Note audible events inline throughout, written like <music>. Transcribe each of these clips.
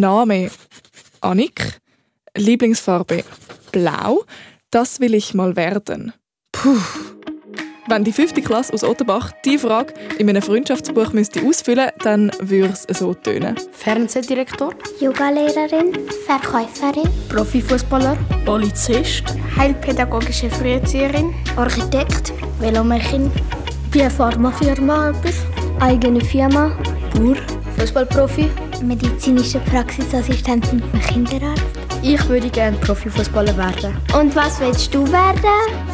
Name Annik, Lieblingsfarbe Blau. Das will ich mal werden. Puh. Wenn die fünfte Klasse aus Otterbach die Frage in einem Freundschaftsbuch müsste ausfüllen dann würde es so tönen. Fernsehdirektor, Yogalehrerin, Verkäuferin, Profifußballer, Polizist, Heilpädagogische Früherzieherin, Architekt, Velomechin, bei Pharmafirma etwas, eigene Firma, Bauer, Fußballprofi, medizinische Praxisassistentin beim Kinderarzt. Ich würde gerne Profifußballer werden. Und was willst du werden?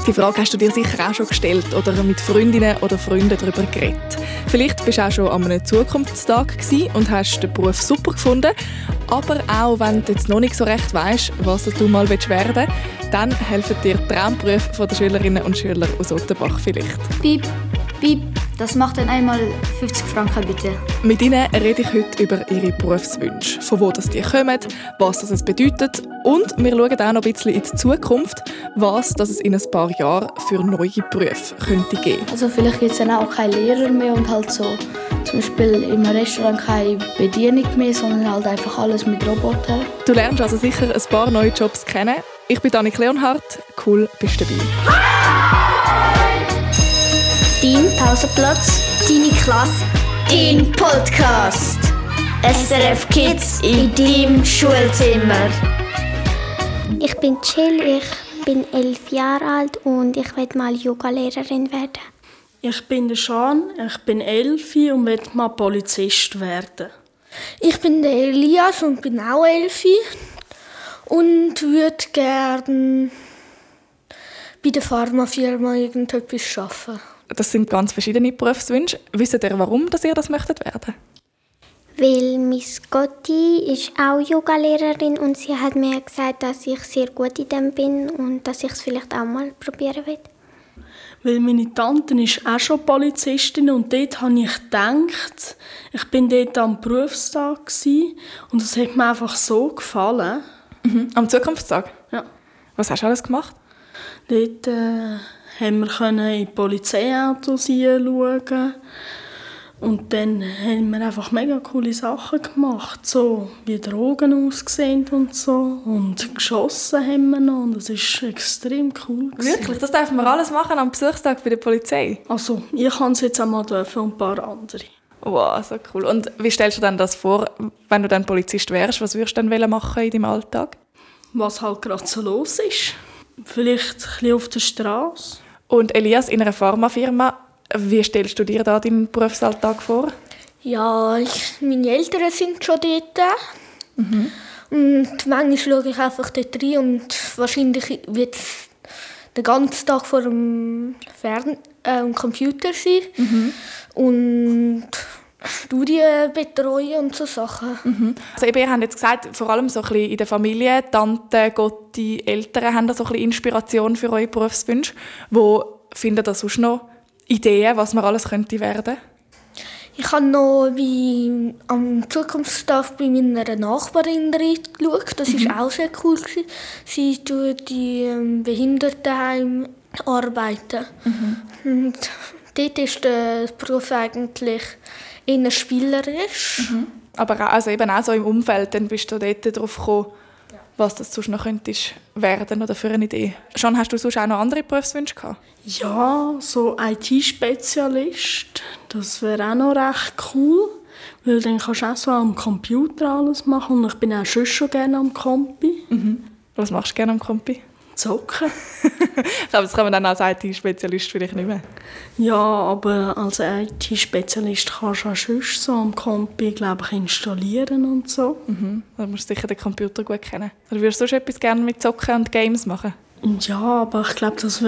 Die Frage hast du dir sicher auch schon gestellt oder mit Freundinnen oder Freunden darüber geredet. Vielleicht bist du auch schon an einem Zukunftstag und hast den Beruf super gefunden. Aber auch wenn du jetzt noch nicht so recht weißt, was du mal werden willst, dann helfen dir die Traumberufe der Schülerinnen und Schüler aus Ottenbach vielleicht. Piep, piep. Das macht dann einmal 50 Franken bitte. Mit ihnen rede ich heute über ihre Berufswünsche. Von wo das die kommen, was das bedeutet und wir schauen auch noch ein bisschen in die Zukunft, was das es in ein paar Jahren für neue Berufe könnte geben. Also vielleicht gibt es dann auch keine Lehrer mehr und halt so zum Beispiel im Restaurant keine Bedienung mehr, sondern halt einfach alles mit Robotern. Du lernst also sicher ein paar neue Jobs kennen. Ich bin Annik Leonhardt. Cool, bist du dabei. Dein Pausenplatz, deine Klasse, dein Podcast. SRF Kids in deinem Schulzimmer. Ich bin Jill, ich bin elf Jahre alt und ich werde mal Yogalehrerin werden. Ich bin der Sean, ich bin elf und will mal Polizist werden. Ich bin der Elias und bin auch elf und würde gerne bei der Pharmafirma irgendetwas arbeiten. Das sind ganz verschiedene Berufswünsche. Wisst ihr, warum dass ihr das möchtet werden? Weil Miss Gotti ist auch Yogalehrerin und sie hat mir gesagt, dass ich sehr gut in dem bin und dass ich es vielleicht auch mal probieren will. Weil meine Tante ist auch schon Polizistin und dort habe ich gedacht, ich bin dort am Berufstag und es hat mir einfach so gefallen. Mhm. Am Zukunftstag? Ja. Was hast du alles gemacht? Dort äh, haben wir können in Polizeiautos hinschauen. Und dann haben wir einfach mega coole Sachen gemacht, so wie Drogen aussehen und so. Und geschossen haben wir noch und das war extrem cool. Gewesen. Wirklich? Das dürfen wir alles machen am Besuchstag bei der Polizei? Also, ich kann es jetzt einmal dürfen und ein paar andere. Wow, so cool. Und wie stellst du dir das vor, wenn du dann Polizist wärst? Was würdest du dann machen in deinem Alltag? Was halt gerade so los ist. Vielleicht ein bisschen auf der Straße. Und Elias, in einer Pharmafirma, wie stellst du dir da deinen Berufsalltag vor? Ja, ich, meine Eltern sind schon dort. Mhm. Und manchmal schaue ich einfach dort rein und wahrscheinlich wird es den ganzen Tag vor dem Fern äh, Computer sein. Mhm. Und Studien betreuen und so Sachen. Mhm. Also eben, ihr habt jetzt gesagt, vor allem so ein bisschen in der Familie, Tante, Gotti, Eltern haben da so ein bisschen Inspiration für eure Berufswünsche. Wo findet ihr sonst noch Ideen, was man alles könnte werden? Ich habe noch wie am Zukunftstag bei meiner Nachbarin geschaut. Das war mhm. auch sehr cool. Sie tut die ähm, Behindertenheim arbeiten. Mhm. Und dort ist der Beruf eigentlich eher spielerisch. Mhm. Aber auch, also eben auch so im Umfeld, dann bist du dort darauf gekommen, ja. was das sonst noch könntest werden oder für eine Idee. Schon hast du sonst auch noch andere Berufswünsche gehabt? Ja, so IT-Spezialist, das wäre auch noch recht cool, weil dann kannst du auch so am Computer alles machen und ich bin auch schon, schon gerne am Kompi. Mhm. Was machst du gerne am Kompi? Zocken. ich glaube, das kann man dann als IT-Spezialist vielleicht nicht mehr. Ja, aber als IT-Spezialist kannst du auch schon so am Kompi, glaube ich, installieren und so. Mhm. Da musst du sicher den Computer gut kennen. Oder würdest du sonst etwas gerne mit Zocken und Games machen? Ja, aber ich glaube, das,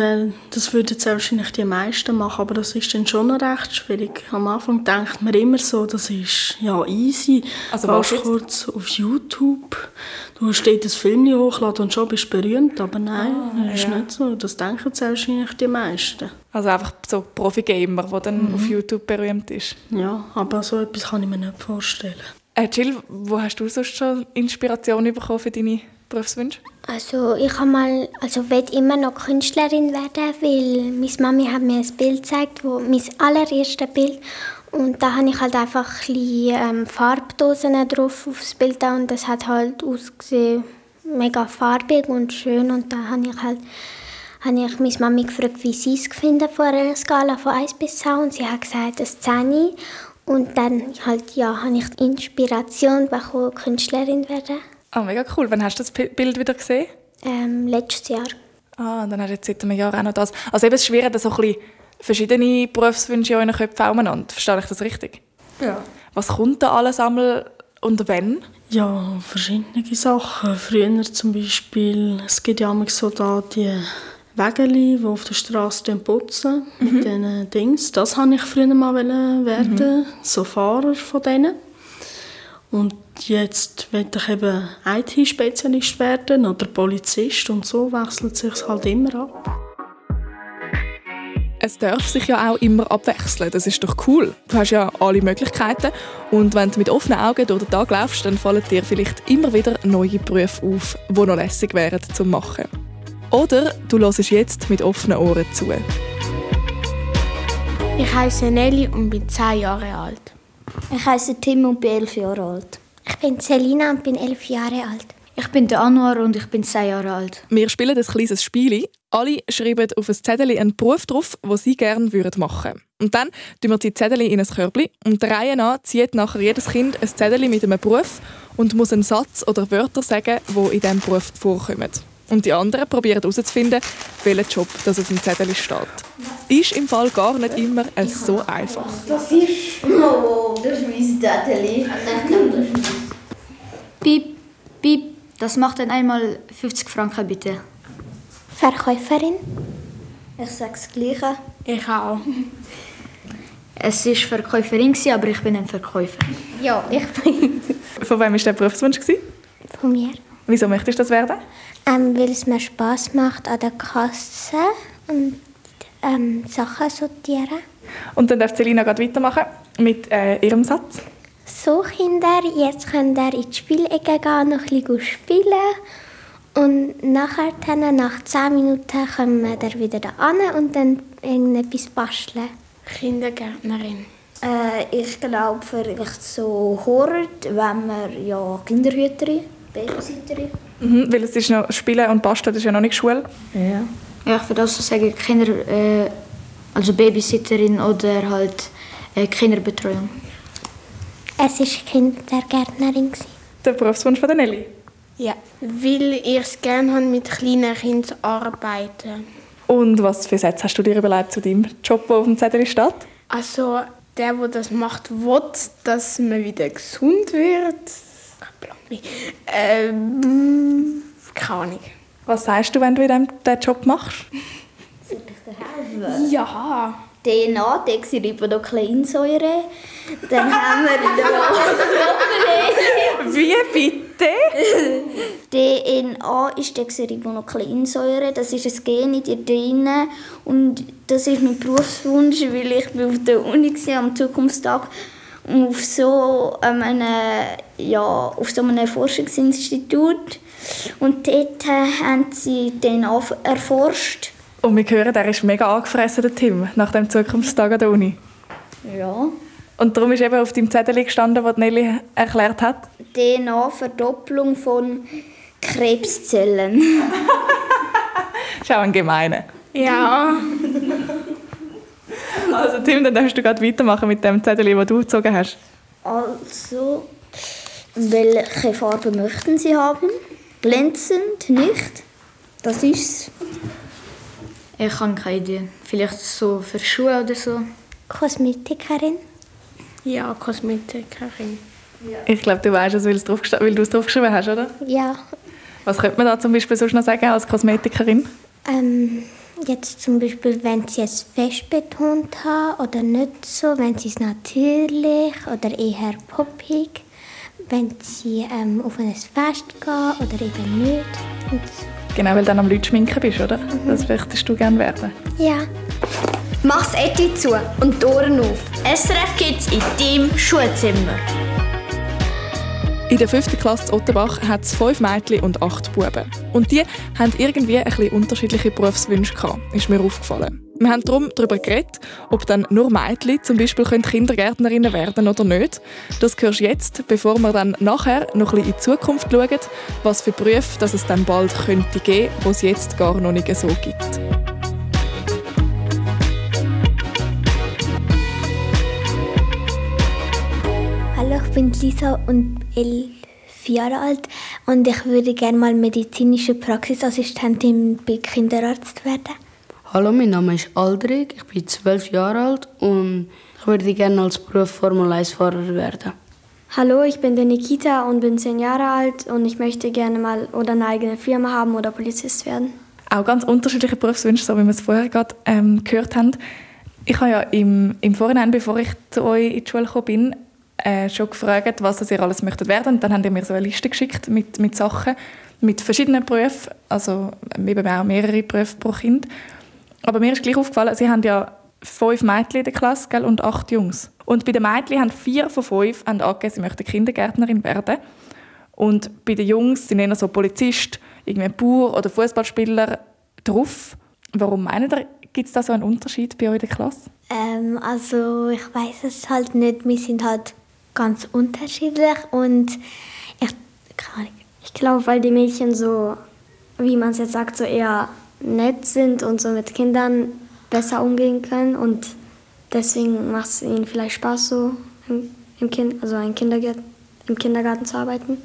das würden jetzt wahrscheinlich die meisten machen, aber das ist dann schon noch recht schwierig. Am Anfang denkt man immer so, das ist ja easy. Also Gehst kurz auf YouTube, du hast dort ein Film hochladen und schon bist du berühmt, aber nein, ah, das ist ja. nicht so. Das denken jetzt wahrscheinlich die meisten. Also einfach so Profi-Gamer, der dann mhm. auf YouTube berühmt ist. Ja, aber so etwas kann ich mir nicht vorstellen. Äh, Jill, wo hast du sonst schon Inspiration bekommen für deine Berufswünsche? Also ich habe mal, also immer noch Künstlerin werden, weil meine Mami hat mir ein Bild gezeigt, wo mein allererstes Bild Und da habe ich halt einfach ein ähm, Farbdosen drauf aufs Bild und das hat halt ausgesehen mega farbig und schön und da habe ich halt habe ich meine Mami gefragt, wie sie es finden von einer Skala von 1 bis 10 und sie hat gesagt, das 10 und dann halt, ja, habe ich die Inspiration bekommen, Künstlerin werden. Ah, oh, mega cool. Wann hast du das Bild wieder gesehen? Ähm, letztes Jahr. Ah, dann hast du jetzt seit einem Jahr auch noch das. Also eben, es schwierig, dass so ein bisschen verschiedene Berufswünsche in euren Köpfen umeinander. Verstehe ich das richtig? Ja. Was kommt da alles einmal und wenn? Ja, verschiedene Sachen. Früher zum Beispiel, es gibt ja immer so da die Wägeli, die auf der Straße putzen mhm. mit diesen Dings. Das wollte ich früher mal werden, mhm. so Fahrer von denen. Und jetzt will ich eben IT-Spezialist werden oder Polizist und so wechselt sich halt immer ab. Es darf sich ja auch immer abwechseln. Das ist doch cool. Du hast ja alle Möglichkeiten. Und wenn du mit offenen Augen durch den Tag laufst, dann fallen dir vielleicht immer wieder neue Berufe auf, die noch lässig wären zu machen. Oder du hörst jetzt mit offenen Ohren zu. Ich heiße Nelly und bin 10 Jahre alt. Ich heiße Tim und bin 11 Jahre alt. Ich bin Selina und bin 11 Jahre alt. Ich bin der Anwar und ich bin 10 Jahre alt. Wir spielen ein kleines Spiel. Alle schreiben auf ein Zettel einen Beruf drauf, den sie gerne machen würden. Und dann tun wir die Zettel in ein Körbchen und der Reihe nach zieht nachher jedes Kind ein Zettel mit einem Beruf und muss einen Satz oder Wörter sagen, die in diesem Beruf vorkommen. Und die anderen probieren herauszufinden, welcher Job das auf dem Zettel steht. Ist im Fall gar nicht immer so einfach. Das ist... Oh, das ist mein Zettel. Piep, piep. Das macht dann einmal 50 Franken, bitte. Verkäuferin. Ich sage das Gleiche. Ich auch. <laughs> Es war Verkäuferin, aber ich bin ein Verkäufer. Ja, ich bin. Von wem war der Berufswunsch? Von mir. Wieso möchtest du das werden? Ähm, weil es mir Spass macht an der Kasse und ähm, Sachen sortieren. Und dann darf Selina gerade weitermachen mit äh, ihrem Satz. So Kinder, jetzt könnt ihr in die Spielecke gehen, noch ein bisschen spielen. Und nachher, dann, nach 10 Minuten, kommen wir wieder da an und dann irgendetwas basteln. Kindergärtnerin. Äh, ich glaube, vielleicht so Hort, wenn man ja Kinderhüterin, Babysitterin. Mhm, weil es ist noch Spielen und Basteln, das ist ja noch nicht Schule. Ja. Ja, ich würde auch so sagen, Kinder, äh, also Babysitterin oder halt äh, Kinderbetreuung. Es war Kindergärtnerin. Der Berufswunsch von der Nelly? Ja, weil ich es gerne habe, mit kleinen Kindern zu arbeiten. Und was für Sätze hast du dir überlegt zu deinem Job, der auf dem Zettel steht? Also, der, der das macht, will, dass man wieder gesund wird. Ähm, keine Ahnung. Was sagst du, wenn du in diesem Job machst? Soll ich dir helfen? Ja. DNA, Deoxyribonukleinsäure. Dann haben wir noch Wie bitte? <laughs> DNA ist Deoxyribonukleinsäure. Das ist ein Gen in dir drin. Und das ist mein Berufswunsch, weil ich auf der Uni war, am Zukunftstag auf so einem, ja, auf so einem Forschungsinstitut. Und dort haben sie DNA erforscht. Und wir hören, er ist mega angefressen, der Tim, nach dem Zukunftstag an der Uni. Ja. Und darum ist eben auf deinem Zettel gestanden, was Nelly erklärt hat? DNA-Verdopplung von Krebszellen. das <laughs> ist auch ein gemeiner. Ja. also Tim, dann darfst du gerade weitermachen mit dem Zettel, den du gezogen hast. Also, welche Farbe möchten Sie haben? Glänzend, nicht? Das ist's. Ich habe keine Idee. Vielleicht so für Schuhe oder so. Kosmetikerin? Ja, Kosmetikerin. Ja. Ich glaube, du weißt es, weil, du es draufgeschrieben hast, oder? Ja. Was könnte man da zum Beispiel sonst noch sagen als Kosmetikerin? Ähm, jetzt zum Beispiel, wenn sie es fest betont haben oder nicht so, wenn sie es natürlich oder eher poppig, wenn sie ähm, auf ein Fest gehen oder eben nicht. Und so. Genau, weil du dann am Leute schminken bist, oder? Mhm. Das möchtest du gerne werden. Ja. Mach's Etui zu und die Ohren auf. SRF Kids in deinem Schulzimmer. In der 5. Klasse in Ottenbach hat es fünf Mädchen und acht Buben. Und die haben irgendwie ein bisschen unterschiedliche Berufswünsche gehabt, ist mir aufgefallen. Wir haben darum darüber geredet, ob dann nur Mädchen zum Beispiel Kindergärtnerinnen werden oder nicht. Das hörst du jetzt, bevor wir dann nachher noch ein bisschen in die Zukunft schauen, was für Berufe dass es dann bald könnte geben, wo es jetzt gar noch nicht so gibt. Hallo, ich bin Lisa und elf Jahre alt und ich würde gerne mal medizinische Praxisassistentin bei Kinderarzt werden. Hallo, mein Name ist Aldrich, ich bin zwölf Jahre alt und ich würde gerne als Beruf Formel 1-Fahrer werden. Hallo, ich bin der Nikita und bin zehn Jahre alt und ich möchte gerne mal oder eine eigene Firma haben oder Polizist werden. Auch ganz unterschiedliche Berufswünsche, so wie wir es vorher gerade ähm, gehört haben. Ich habe ja im, im Vorhinein, bevor ich zu euch in die Schule gekommen bin, äh, schon gefragt, was ihr alles möchtet werden. Und dann haben die mir so eine Liste geschickt mit, mit Sachen, mit verschiedenen Berufen, also eben auch mehrere Berufe pro Kind. Aber mir ist gleich aufgefallen, sie haben ja fünf Mädchen in der Klasse gell, und acht Jungs. Und bei den Mädchen haben vier von fünf angegeben, sie möchten Kindergärtnerin werden. Und bei den Jungs sind eher so Polizist, irgendwie Bauer oder Fußballspieler drauf. Warum meinen ihr, gibt es da so einen Unterschied bei euch in der Klasse? Ähm, also ich weiß es halt nicht. Wir sind halt ganz unterschiedlich und ich, ich glaube, weil die Mädchen so, wie man es jetzt sagt, so eher nett sind und so mit Kindern besser umgehen können und deswegen macht es ihnen vielleicht Spaß, so im, im, kind, also ein Kindergarten, im Kindergarten zu arbeiten.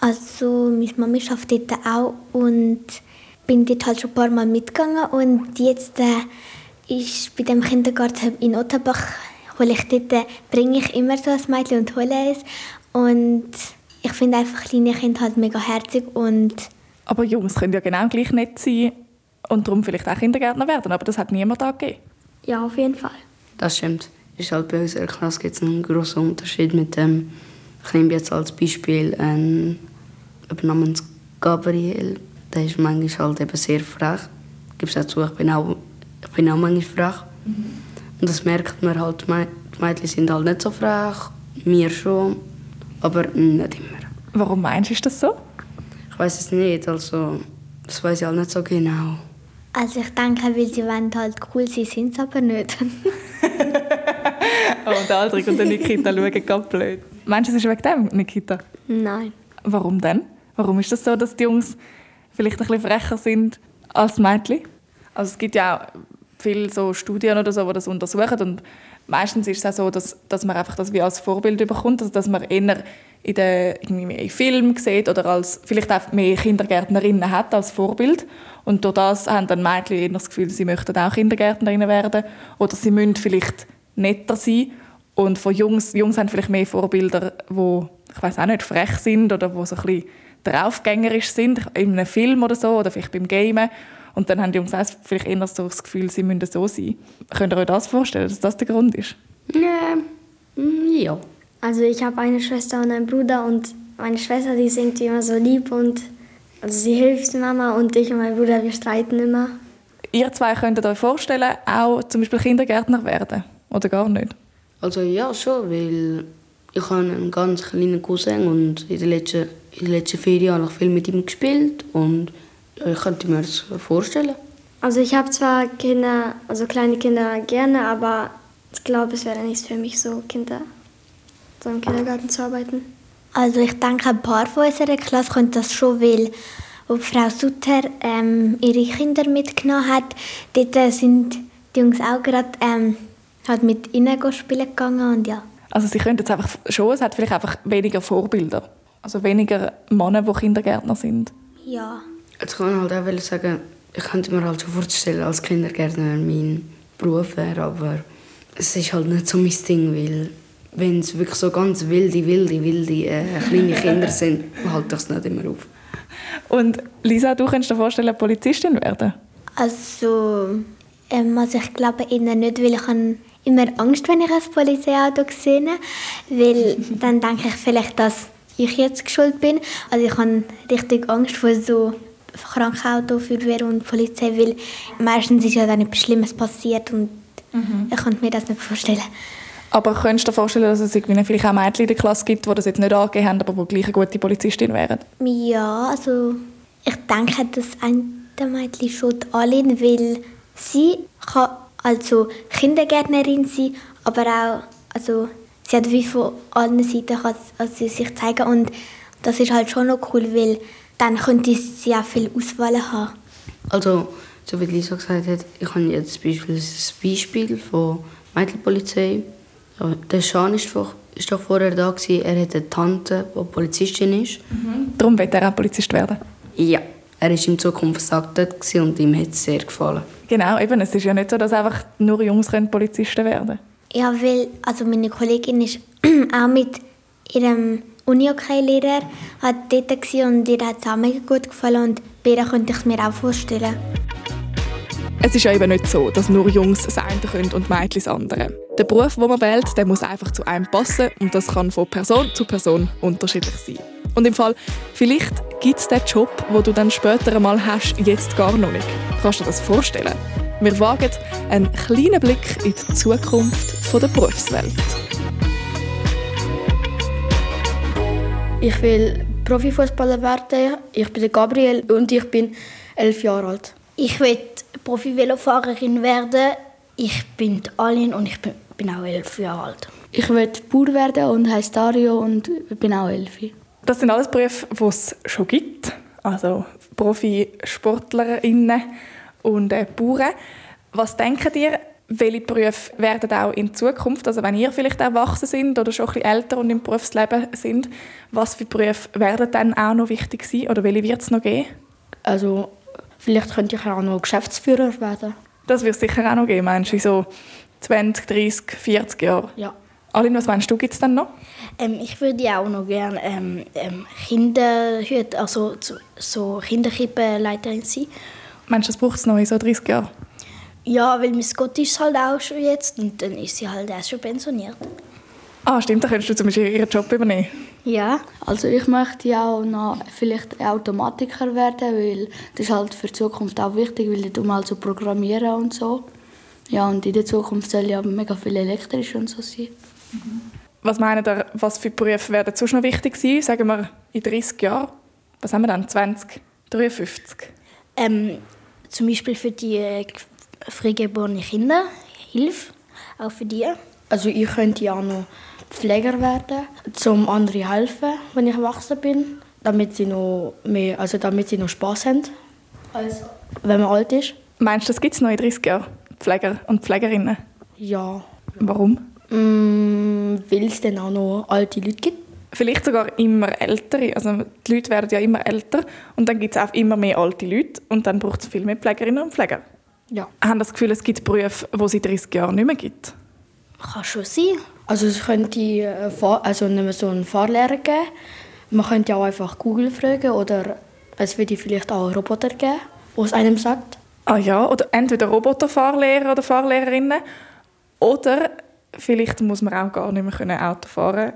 Also meine Mama arbeitet dort auch und bin dort halt schon ein paar Mal mitgegangen und jetzt äh, ist bei dem Kindergarten in Otterbach hole ich dort, äh, bringe ich immer so ein Mädchen und hole es und ich finde einfach kleine Kinder halt mega herzig und aber Jungs können ja genau gleich nett sein und darum vielleicht auch Kindergärtner werden, aber das hat niemand angegeben. Ja, auf jeden Fall. Das stimmt. Ist halt bei unserer Klasse gibt es einen großen Unterschied mit dem, ich nehme jetzt als Beispiel einen namens Gabriel, der ist manchmal halt eben sehr frech. Ich gebe es auch zu, ich bin auch, ich bin auch manchmal frech. Mhm. Und das merkt man halt, die Mädchen sind halt nicht so frech, wir schon, aber nicht immer. Warum meinst du, ist das so? Ich weiß es nicht, also das weiß ich halt nicht so genau. Also ich denke, weil sie wollen halt cool sein, sind sie aber nicht. <laughs> oh, und Aldrich und der Nikita schauen ganz blöd. Meinst du, es ist wegen dem, Nikita? Nein. Warum denn? Warum ist das so, dass die Jungs vielleicht ein bisschen frecher sind als Mädchen? Also es gibt ja auch viele so Studien oder so, die das untersuchen und meistens ist es auch so, dass, dass man einfach das wie als Vorbild bekommt, also dass man eher in den irgendwie Filmen sieht oder als vielleicht auch mehr Kindergärtnerinnen hat als Vorbild. Und durch das haben dann Mädchen eher das Gefühl, sie möchten auch Kindergärtnerinnen werden oder sie müssen vielleicht netter sein. Und von Jungs, Jungs haben vielleicht mehr Vorbilder, wo ich weiß auch nicht frech sind oder wo so ein bisschen draufgängerisch sind in einem Film oder so oder vielleicht beim Gamen und dann haben die Jungs auch vielleicht eher so das Gefühl, sie müssen so sein. Könnt ihr euch das vorstellen, dass das der Grund ist? Nee. Ja. Also ich habe eine Schwester und einen Bruder und meine Schwester, die singt immer so lieb und also sie hilft Mama und ich und mein Bruder, wir streiten immer. Ihr zwei könntet euch vorstellen, auch zum Beispiel Kindergärtner werden? Oder gar nicht? Also ja, schon, weil ich habe einen ganz kleinen Cousin und in den letzten, in den letzten vier Jahren habe ich viel mit ihm gespielt und ich könnte mir das vorstellen. Also ich habe zwar Kinder, also kleine Kinder gerne, aber ich glaube, es wäre nichts für mich, so Kinder so im Kindergarten zu arbeiten. Also ich denke, ein paar von unserer Klasse können das schon, weil ob Frau Sutter ähm, ihre Kinder mitgenommen hat, dort äh, sind die Jungs auch gerade ähm, halt mit ihnen spielen gegangen und ja. Also sie können jetzt einfach schon, es hat vielleicht einfach weniger Vorbilder, also weniger Männer, die Kindergärtner sind. Ja. Jetzt kann man halt auch sagen, ich könnte mir halt schon vorstellen, als Kindergärtner mein Beruf wäre, aber es ist halt nicht so mein Ding, weil wenn es wirklich so ganz wilde, wilde, wilde äh, kleine Kinder <laughs> sind, halte ich es nicht immer auf. Und Lisa, du könntest dir vorstellen, Polizistin werden? Also, ähm, also ich glaube eher nicht, weil ich habe immer Angst, wenn ich ein Polizeiauto sehe, weil <laughs> dann denke ich vielleicht, dass ich jetzt schuld bin. Also ich habe richtig Angst vor so Krankenauto, Feuerwehr und Polizei, weil meistens ist ja dann etwas Schlimmes passiert und mhm. ich kann mir das nicht vorstellen. Aber könntest du dir vorstellen, dass es vielleicht auch Mädchen in der Klasse gibt, die das jetzt nicht angegeben haben, aber die gleich eine gute Polizistin wären? Ja, also ich denke, dass ein Mädchen schon alle, weil Sie kann also Kindergärtnerin sein, aber auch, also sie hat wie von allen Seiten kann, also sich zeigen und das ist halt schon noch cool, weil dann könnte sie auch viel Auswahl haben. Also, so wie Lisa gesagt hat, ich habe jetzt Beispiel, das Beispiel von Mädchenpolizei. Der Schan ist doch, ist doch vorher da gewesen. Er hat eine Tante, die Polizistin ist. Mhm. Darum wird er auch Polizist werden? Ja. Er war in Zukunft gesagt und ihm hat es sehr gefallen. Genau, eben. Es ist ja nicht so, dass einfach nur Jungs Polizisten werden können. Ja, weil also meine Kollegin ist <clears throat> auch mit ihrem Uni-OK-Lehrer dort und ihr hat es mega gut gefallen und ihr könnte ich mir auch vorstellen. Es ist ja eben nicht so, dass nur Jungs das eine können und Mädchen das andere. Der Beruf, den man wählt, der muss einfach zu einem passen und das kann von Person zu Person unterschiedlich sein. Und im Fall, vielleicht gibt es den Job, wo du dann später einmal hast, jetzt gar noch nicht. Kannst du dir das vorstellen? Wir wagen einen kleinen Blick in die Zukunft der Berufswelt. Ich will Profifußballer werden. Ich bin Gabriel und ich bin elf Jahre alt. Ich will Profi-Velofahrerin werden. Ich bin Alin und ich bin auch elf Jahre alt. Ich will Bauer werden und heiße Dario und bin auch elf. Das sind alles Berufe, die es schon gibt. Also Profisportlerinnen und äh, Bauern. Was denken ihr, welche Berufe werden auch in Zukunft, also wenn ihr vielleicht erwachsen sind oder schon ein bisschen älter und im Berufsleben sind, was für Berufe werden dann auch noch wichtig sein oder welche wird es noch geben? Also vielleicht könnte ich auch noch Geschäftsführer werden. Das wird es sicher auch noch geben, meinst du, in so 20, 30, 40 Jahren? Ja. Aline, was meinst du, gibt es dann noch? Ähm, ich würde auch noch gerne ähm, ähm, Kinderhüte, also so, Kinderkrippenleiterin sein. Meinst du, das braucht es noch in so 30 Jahren? Ja, weil mein Gott ist halt auch schon jetzt und dann ist sie halt auch schon pensioniert. Ah, stimmt, dann könntest du zum Beispiel ihren Job übernehmen. Ja, also ich möchte ja auch noch vielleicht Automatiker werden, weil das ist halt für die Zukunft auch wichtig, weil ich mal so programmieren und so. Ja, und in der Zukunft soll ja mega viel elektrisch und so sein. Was meinen ihr, was für Berufe werden sonst noch wichtig sein, sagen wir in 30 Jahren? Was haben wir dann, 20, 53? Ähm, zum Beispiel für die freigeborene Kinder, Hilfe, auch für die. Also ich könnte ja noch Pfleger werden, um anderen helfen, wenn ich erwachsen bin, damit sie noch mehr, also damit sie noch Spaß haben, als wenn man alt ist. Meinst du, das gibt es noch in 30 Jahren, Pfleger und Pflegerinnen? Ja. Warum? Mm, weil es dann auch noch alte Leute gibt. Vielleicht sogar immer ältere. Also die Leute werden ja immer älter und dann gibt es auch immer mehr alte Leute und dann braucht es viel mehr Pflegerinnen und Pfleger. Ja. Haben das Gefühl, es gibt Berufe, die es in 30 Jahren nicht mehr gibt? Kann schon sein. Also es könnte äh, also nicht mehr so einen Fahrlehrer geben. Man könnte auch einfach Google fragen oder es würde vielleicht auch einen Roboter geben, der es einem sagt. Ah ja, oder entweder Roboterfahrlehrer oder Fahrlehrerinnen oder vielleicht muss man auch gar nicht mehr Auto fahren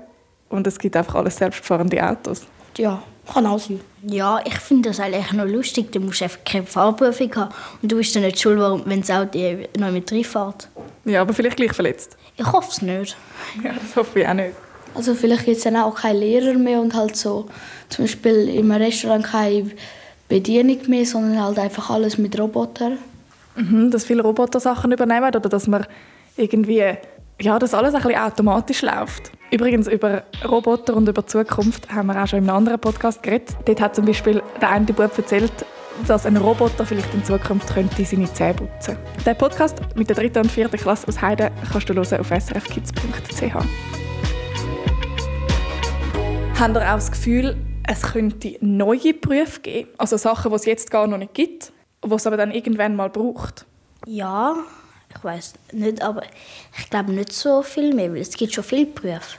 und es gibt einfach alles selbstfahrende Autos. Ja, kann auch sein. Ja, ich finde das eigentlich noch lustig. Du musst einfach keine Fahrprüfung haben und du bist dann nicht schuld, wenn das Auto noch mit reinfährt. Ja, aber vielleicht gleich verletzt. Ich hoffe es nicht. Ja, das hoffe ich auch nicht. Also vielleicht gibt es dann auch keine Lehrer mehr und halt so zum Beispiel im Restaurant keine Bedienung mehr, sondern halt einfach alles mit Robotern. Mhm, dass viele Roboter Sachen übernehmen oder dass man irgendwie ja, dass alles ein bisschen automatisch läuft. Übrigens, über Roboter und über Zukunft haben wir auch schon in einem anderen Podcast geredet. Dort hat zum Beispiel der eine Bub erzählt, dass ein Roboter vielleicht in Zukunft könnte seine Zähne putzen könnte. Den Podcast mit der dritten und vierten Klasse aus Heide kannst du hören auf srfkids.ch. Habt ihr auch das Gefühl, es könnte neue Berufe geben? Also Sachen, die es jetzt gar noch nicht gibt, die es aber dann irgendwann mal braucht? Ja, ich weiß nicht, aber ich glaube nicht so viel mehr, weil es gibt schon viele Berufe.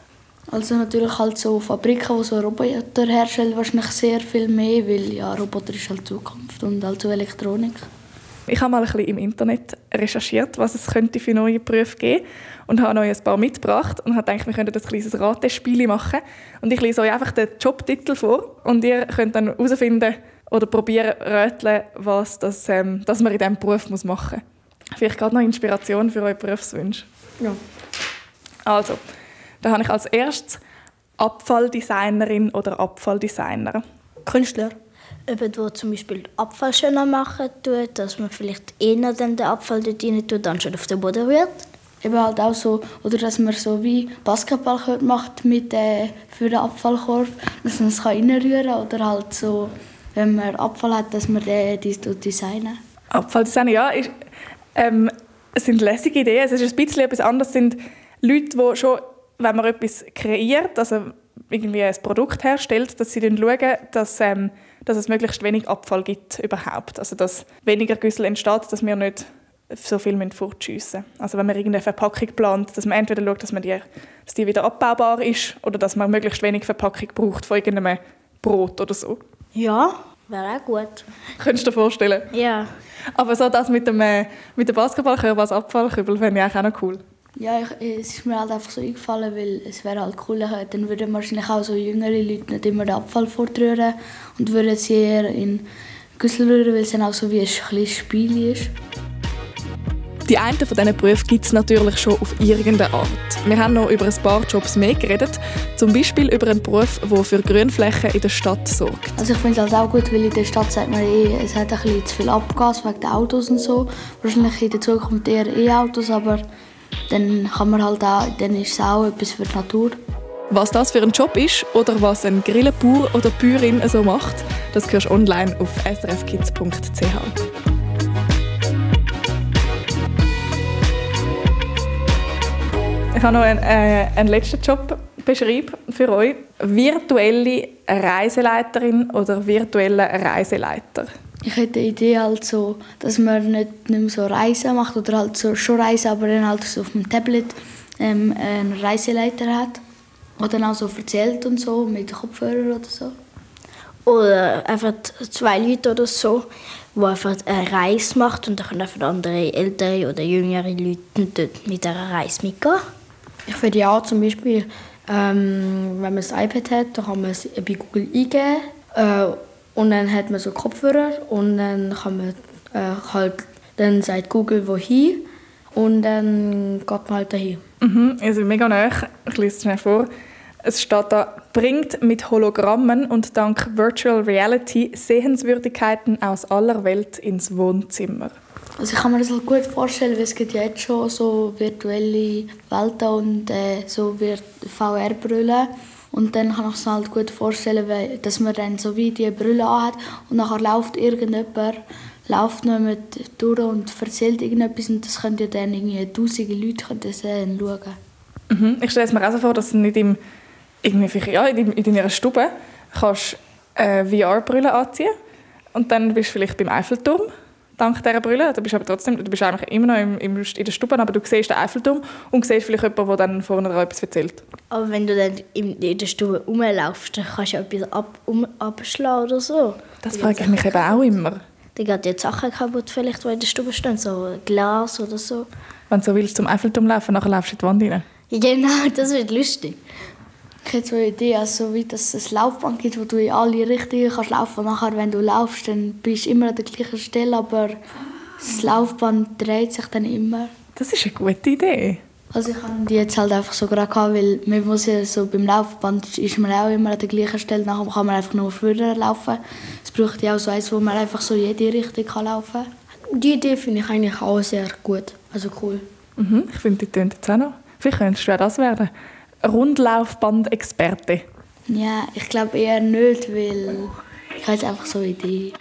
Also natürlich halt so Fabriken, die so Roboter herstellen, wahrscheinlich sehr viel mehr, weil ja, Roboter ist halt Zukunft und halt so Elektronik. Ich habe mal ein bisschen im Internet recherchiert, was es könnte für neue Berufe geben und habe euch ein paar mitgebracht und habe gedacht, wir könnten ein kleines Ratespiel machen. Und ich lese euch einfach den Jobtitel vor und ihr könnt dann herausfinden oder probieren röteln, was das, ähm, das man in diesem Beruf machen muss. Vielleicht gerade noch Inspiration für eure Berufswünsche. Ja. Also, da habe ich als erstes Abfalldesignerin oder Abfalldesigner. Künstler. Jemand, der zum Beispiel Abfall schöner machen tut, dass man vielleicht eher dann den Abfall dort rein tut, anstatt auf den Boden rührt. Eben halt auch so, oder dass man so wie Basketball macht mit, äh, für den Abfallkorb, dass man es reinrühren kann oder halt so, wenn man Abfall hat, dass man den designen Abfalldesign, ja, ist, ähm, es sind lässige Ideen. Es ist ein bisschen etwas anderes. Es sind Leute, die schon, wenn man etwas kreiert, also irgendwie ein Produkt herstellt, dass sie dann schauen, dass, ähm, dass es möglichst wenig Abfall gibt überhaupt. Also dass weniger Güssel entsteht, dass wir nicht so viel fortschiessen müssen. Also wenn man irgendeine Verpackung plant, dass man entweder schaut, dass, man die, dass die wieder abbaubar ist oder dass man möglichst wenig Verpackung braucht von irgendeinem Brot oder so. Ja, wäre auch gut. Könntest du dir vorstellen? Ja. Aber so das mit dem, äh, mit dem Basketballkörper als Abfallkübel fände ich auch noch cool. Ja, ich, es ist mir halt einfach so eingefallen, weil es wäre halt cool, dann würden wahrscheinlich auch so jüngere Leute nicht immer den Abfall fortrühren und würden sie eher in Güssel rühren, weil es dann auch so wie ein kleines Spiel ist. Die einen von diesen Berufen gibt es natürlich schon auf irgendeine Art. Wir haben noch über ein paar Jobs mehr geredet, zum Beispiel über einen Beruf, der für Grünflächen in der Stadt sorgt. Also ich finde es halt auch gut, weil in der Stadt sagt man eh, es hat ein bisschen zu viel Abgas wegen den Autos und so. Wahrscheinlich in der Zukunft eher E-Autos, aber dann kann man halt auch, dann ist es auch etwas für die Natur. Was das für ein Job ist oder was ein Grillenbauer oder Bäuerin so macht, das hörst du online auf srfkids.ch. Ich habe noch einen, äh, einen letzten Jobbeschreib für euch. Virtuelle Reiseleiterin oder virtuelle Reiseleiter? Ich hätte die Idee, also, dass man nicht, nicht mehr so Reisen macht oder halt so, schon Reisen, aber dann halt so auf dem Tablet ähm, einen Reiseleiter hat. Oder dann auch so erzählt und so mit Kopfhörern oder so. Oder einfach zwei Leute oder so, die einfach eine Reise machen und dann können einfach andere ältere oder jüngere Leute dort mit dieser Reise mitgehen. Ich finde ja zum Beispiel, ähm, wenn man ein iPad hat, dann kann man es bei Google eingeben äh, und dann hat man so Kopfhörer und dann kann man äh, halt, dann sagt Google wohin und dann geht man halt dahin. Mhm, also mega nah. Ich lese es schnell vor. Es steht da, bringt mit Hologrammen und dank Virtual Reality Sehenswürdigkeiten aus aller Welt ins Wohnzimmer. Also ich kann mir das halt gut vorstellen, weil es gibt ja jetzt schon so virtuelle Welten und äh, so VR-Brillen. Und dann kann ich es halt gut vorstellen, dass man dann so wie die Brille anhat und nachher läuft irgendjemand läuft noch mit durch und erzählt irgendetwas und das können ja dann irgendwie tausende Leute das dann schauen. Mhm. Ich stelle mir auch so vor, dass du nicht im, irgendwie, ja, in, in deiner Stube kannst äh, VR-Brille anziehen und dann bist du vielleicht beim Eiffelturm dank dieser Brille. Du bist aber trotzdem, du bist eigentlich immer noch im, im, in der Stube, aber du siehst den Eiffelturm und siehst vielleicht jemanden, der dann vorne etwas erzählt. Aber wenn du dann in, der Stube rumlaufst, dann kannst du ja etwas ab, um, abschlagen oder so. Das frage ich mich eben auch immer. Dann geht die Sachen kaputt, vielleicht, die in der Stube stehen, so Glas oder so. Wenn du so willst zum Eiffelturm laufen, nachher laufst du in die Wand rein. Genau, das wird lustig. Ich hätte so eine Idee, also wie dass es eine Laufbahn gibt, wo du in alle Richtungen kannst laufen kannst. Nachher, wenn du laufst, dann bist du immer an der gleichen Stelle, aber das Laufband dreht sich dann immer. Das ist eine gute Idee. Also ich habe die jetzt halt einfach so gerade gehabt, weil man muss ja so beim Laufband ist man auch immer an der gleichen Stelle, nachher kann man einfach nur früher laufen. Es braucht ja auch so eins, wo man einfach so in jede Richtung kann laufen kann. Die Idee finde ich eigentlich auch sehr gut, also cool. Mhm, ich finde, die tönt jetzt auch noch. Vielleicht könntest du das werden. Rundlaufband-Experte. Ja, ich glaube eher nicht, weil ich habe jetzt einfach so eine Idee.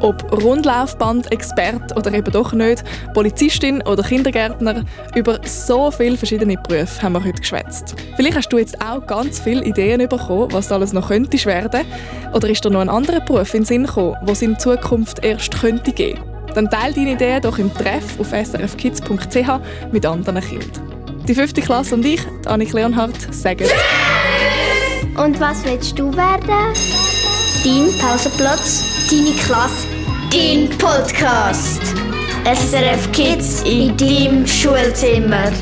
Ob Rundlaufband-Expert oder eben doch nicht, Polizistin oder Kindergärtner, über so viele verschiedene Berufe haben wir heute geschwätzt. Vielleicht hast du jetzt auch ganz viele Ideen bekommen, was alles noch könnte werden. Oder ist dir noch ein anderer Beruf in den Sinn gekommen, wo es in Zukunft erst könnte geben? Dann teile deine Ideen doch im Treff auf srfkids.ch mit anderen Kindern. Die fünfte Klasse und ich, Annik Leonhardt, sagen Und was willst du werden? Dein Pausenplatz, deine Klasse, dein Podcast. SRF Kids in deinem Schulzimmer.